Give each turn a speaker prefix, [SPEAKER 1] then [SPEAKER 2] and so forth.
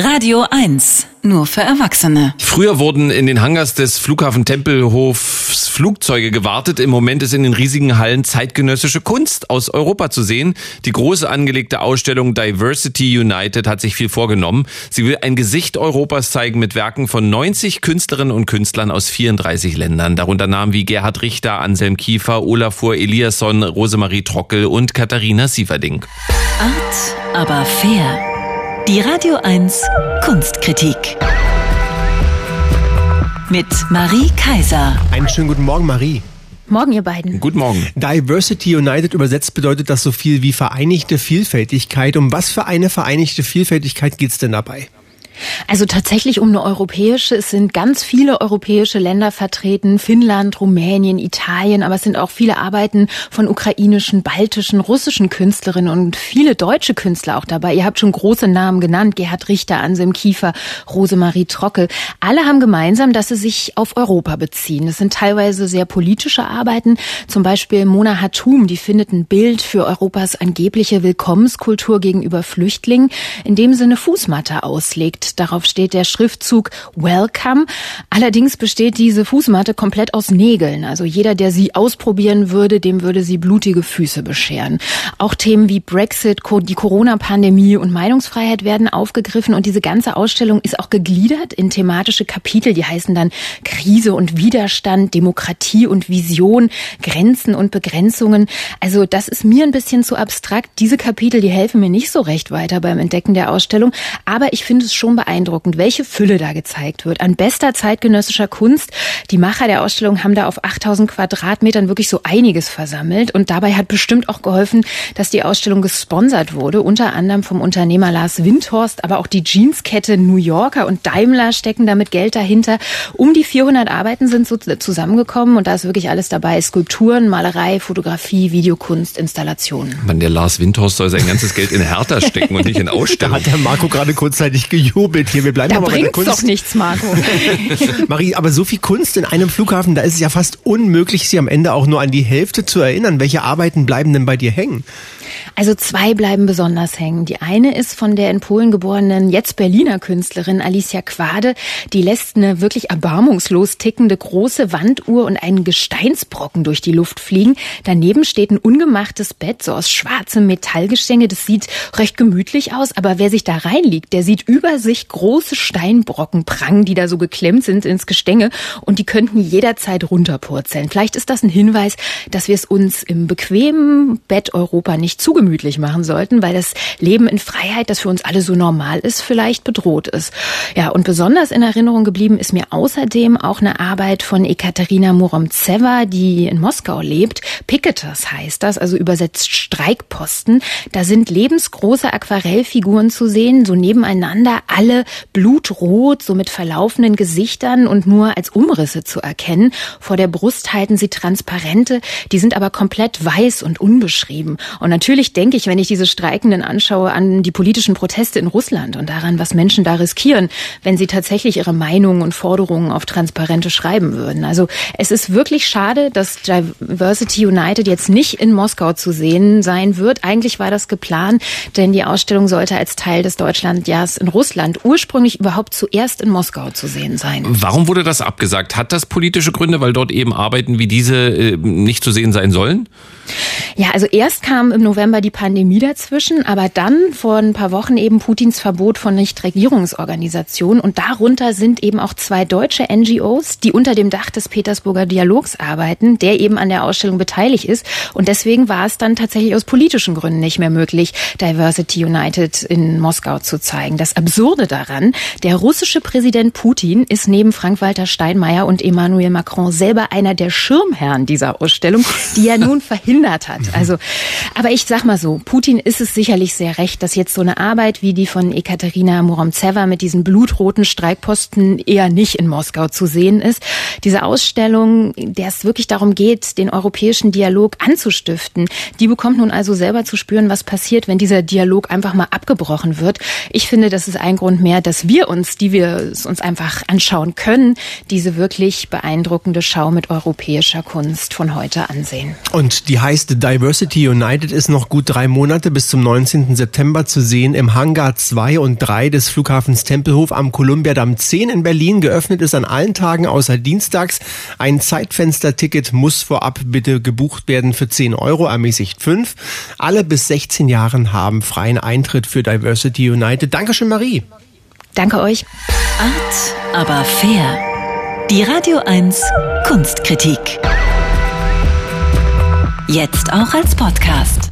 [SPEAKER 1] Radio 1, nur für Erwachsene.
[SPEAKER 2] Früher wurden in den Hangars des Flughafen Tempelhofs Flugzeuge gewartet. Im Moment ist in den riesigen Hallen zeitgenössische Kunst aus Europa zu sehen. Die große angelegte Ausstellung Diversity United hat sich viel vorgenommen. Sie will ein Gesicht Europas zeigen mit Werken von 90 Künstlerinnen und Künstlern aus 34 Ländern. Darunter Namen wie Gerhard Richter, Anselm Kiefer, Olafur Eliasson, Rosemarie Trockel und Katharina Sieverding.
[SPEAKER 1] Art, aber fair. Die Radio 1 Kunstkritik. Mit Marie Kaiser.
[SPEAKER 3] Einen schönen guten Morgen, Marie.
[SPEAKER 4] Morgen, ihr beiden.
[SPEAKER 2] Guten Morgen.
[SPEAKER 3] Diversity United übersetzt bedeutet das so viel wie Vereinigte Vielfältigkeit. Um was für eine vereinigte Vielfältigkeit geht's denn dabei?
[SPEAKER 4] Also tatsächlich um eine europäische. Es sind ganz viele europäische Länder vertreten. Finnland, Rumänien, Italien. Aber es sind auch viele Arbeiten von ukrainischen, baltischen, russischen Künstlerinnen und viele deutsche Künstler auch dabei. Ihr habt schon große Namen genannt. Gerhard Richter, Anselm Kiefer, Rosemarie Trockel. Alle haben gemeinsam, dass sie sich auf Europa beziehen. Es sind teilweise sehr politische Arbeiten. Zum Beispiel Mona Hatum, die findet ein Bild für Europas angebliche Willkommenskultur gegenüber Flüchtlingen, indem sie eine Fußmatte auslegt. Darauf steht der Schriftzug Welcome. Allerdings besteht diese Fußmatte komplett aus Nägeln. Also jeder, der sie ausprobieren würde, dem würde sie blutige Füße bescheren. Auch Themen wie Brexit, die Corona-Pandemie und Meinungsfreiheit werden aufgegriffen und diese ganze Ausstellung ist auch gegliedert in thematische Kapitel. Die heißen dann Krise und Widerstand, Demokratie und Vision, Grenzen und Begrenzungen. Also das ist mir ein bisschen zu abstrakt. Diese Kapitel, die helfen mir nicht so recht weiter beim Entdecken der Ausstellung. Aber ich finde es schon beeindruckend, welche Fülle da gezeigt wird. An bester zeitgenössischer Kunst. Die Macher der Ausstellung haben da auf 8000 Quadratmetern wirklich so einiges versammelt. Und dabei hat bestimmt auch geholfen, dass die Ausstellung gesponsert wurde. Unter anderem vom Unternehmer Lars Windhorst, aber auch die Jeanskette New Yorker und Daimler stecken damit Geld dahinter. Um die 400 Arbeiten sind so zusammengekommen und da ist wirklich alles dabei. Skulpturen, Malerei, Fotografie, Videokunst, Installationen.
[SPEAKER 2] Man, der Lars Windhorst soll sein ganzes Geld in Hertha stecken und nicht in Ausstellung.
[SPEAKER 3] Da hat der Marco gerade kurzzeitig gejubelt jubelt hier. Wir bleiben
[SPEAKER 4] da
[SPEAKER 3] aber bei der Kunst.
[SPEAKER 4] doch nichts, Marco.
[SPEAKER 3] Marie, aber so viel Kunst in einem Flughafen, da ist es ja fast unmöglich, sie am Ende auch nur an die Hälfte zu erinnern. Welche Arbeiten bleiben denn bei dir hängen?
[SPEAKER 4] Also zwei bleiben besonders hängen. Die eine ist von der in Polen geborenen, jetzt Berliner Künstlerin Alicia Quade. Die lässt eine wirklich erbarmungslos tickende große Wanduhr und einen Gesteinsbrocken durch die Luft fliegen. Daneben steht ein ungemachtes Bett, so aus schwarzem Metallgestänge. Das sieht recht gemütlich aus, aber wer sich da reinliegt, der sieht über sich große Steinbrocken prangen, die da so geklemmt sind ins Gestänge und die könnten jederzeit runterpurzeln. Vielleicht ist das ein Hinweis, dass wir es uns im bequemen Bett Europa nicht zu gemütlich machen sollten, weil das Leben in Freiheit, das für uns alle so normal ist, vielleicht bedroht ist. Ja, und besonders in Erinnerung geblieben ist mir außerdem auch eine Arbeit von Ekaterina Muromtseva, die in Moskau lebt. Picketers heißt das, also übersetzt Streikposten. Da sind lebensgroße Aquarellfiguren zu sehen, so nebeneinander, alle blutrot, so mit verlaufenden Gesichtern und nur als Umrisse zu erkennen. Vor der Brust halten sie Transparente, die sind aber komplett weiß und unbeschrieben. Und natürlich denke ich, wenn ich diese Streikenden anschaue, an die politischen Proteste in Russland und daran, was Menschen da riskieren, wenn sie tatsächlich ihre Meinungen und Forderungen auf Transparente schreiben würden. Also es ist wirklich schade, dass Diversity United jetzt nicht in Moskau zu sehen sein wird. Eigentlich war das geplant, denn die Ausstellung sollte als Teil des Deutschlandjahrs in Russland ursprünglich überhaupt zuerst in Moskau zu sehen sein.
[SPEAKER 2] Warum wurde das abgesagt? Hat das politische Gründe, weil dort eben Arbeiten wie diese äh, nicht zu sehen sein sollen?
[SPEAKER 4] Ja, also erst kam im November die Pandemie dazwischen, aber dann vor ein paar Wochen eben Putins Verbot von Nichtregierungsorganisationen und darunter sind eben auch zwei deutsche NGOs, die unter dem Dach des Petersburger Dialogs arbeiten, der eben an der Ausstellung beteiligt ist und deswegen war es dann tatsächlich aus politischen Gründen nicht mehr möglich, Diversity United in Moskau zu zeigen. Das Absurde daran, der russische Präsident Putin ist neben Frank-Walter Steinmeier und Emmanuel Macron selber einer der Schirmherren dieser Ausstellung, die er nun verhindert hat. Also, aber ich sag mal so, Putin ist es sicherlich sehr recht, dass jetzt so eine Arbeit wie die von Ekaterina Muromtseva mit diesen blutroten Streikposten eher nicht in Moskau zu sehen ist. Diese Ausstellung, der es wirklich darum geht, den europäischen Dialog anzustiften, die bekommt nun also selber zu spüren, was passiert, wenn dieser Dialog einfach mal abgebrochen wird. Ich finde, das ist ein Grund mehr, dass wir uns, die wir es uns einfach anschauen können, diese wirklich beeindruckende Schau mit europäischer Kunst von heute ansehen.
[SPEAKER 3] Und die heißt Diversity United ist noch noch gut drei Monate bis zum 19. September zu sehen im Hangar 2 und 3 des Flughafens Tempelhof am Kolumbiadamm 10 in Berlin. Geöffnet ist an allen Tagen außer dienstags. Ein Zeitfensterticket muss vorab bitte gebucht werden für 10 Euro, ermäßigt 5. Alle bis 16 Jahren haben freien Eintritt für Diversity United. Dankeschön, Marie.
[SPEAKER 4] Danke euch.
[SPEAKER 1] Art, aber fair. Die Radio 1 Kunstkritik. Jetzt auch als Podcast.